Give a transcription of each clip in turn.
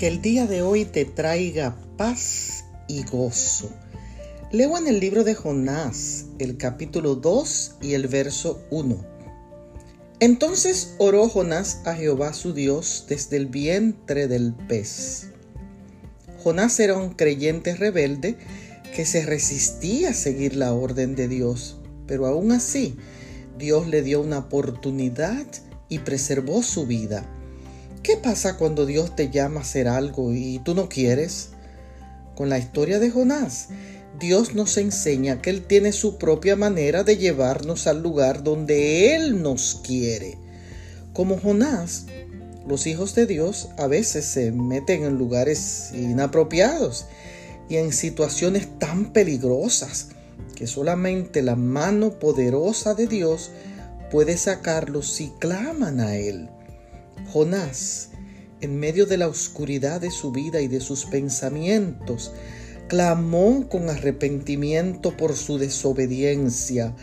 que el día de hoy te traiga paz y gozo. Leo en el libro de Jonás, el capítulo 2 y el verso 1. Entonces oró Jonás a Jehová su Dios desde el vientre del pez. Jonás era un creyente rebelde que se resistía a seguir la orden de Dios, pero aún así Dios le dio una oportunidad y preservó su vida. ¿Qué pasa cuando Dios te llama a hacer algo y tú no quieres? Con la historia de Jonás, Dios nos enseña que Él tiene su propia manera de llevarnos al lugar donde Él nos quiere. Como Jonás, los hijos de Dios a veces se meten en lugares inapropiados y en situaciones tan peligrosas que solamente la mano poderosa de Dios puede sacarlos si claman a Él. Jonás, en medio de la oscuridad de su vida y de sus pensamientos, clamó con arrepentimiento por su desobediencia,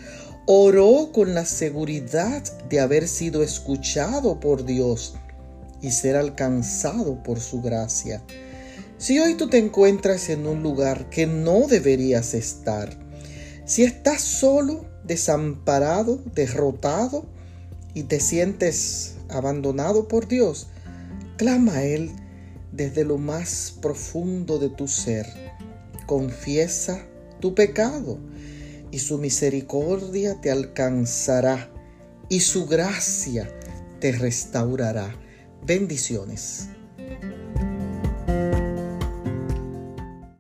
oró con la seguridad de haber sido escuchado por Dios y ser alcanzado por su gracia. Si hoy tú te encuentras en un lugar que no deberías estar, si estás solo, desamparado, derrotado y te sientes abandonado por Dios, clama a Él desde lo más profundo de tu ser. Confiesa tu pecado y su misericordia te alcanzará y su gracia te restaurará. Bendiciones.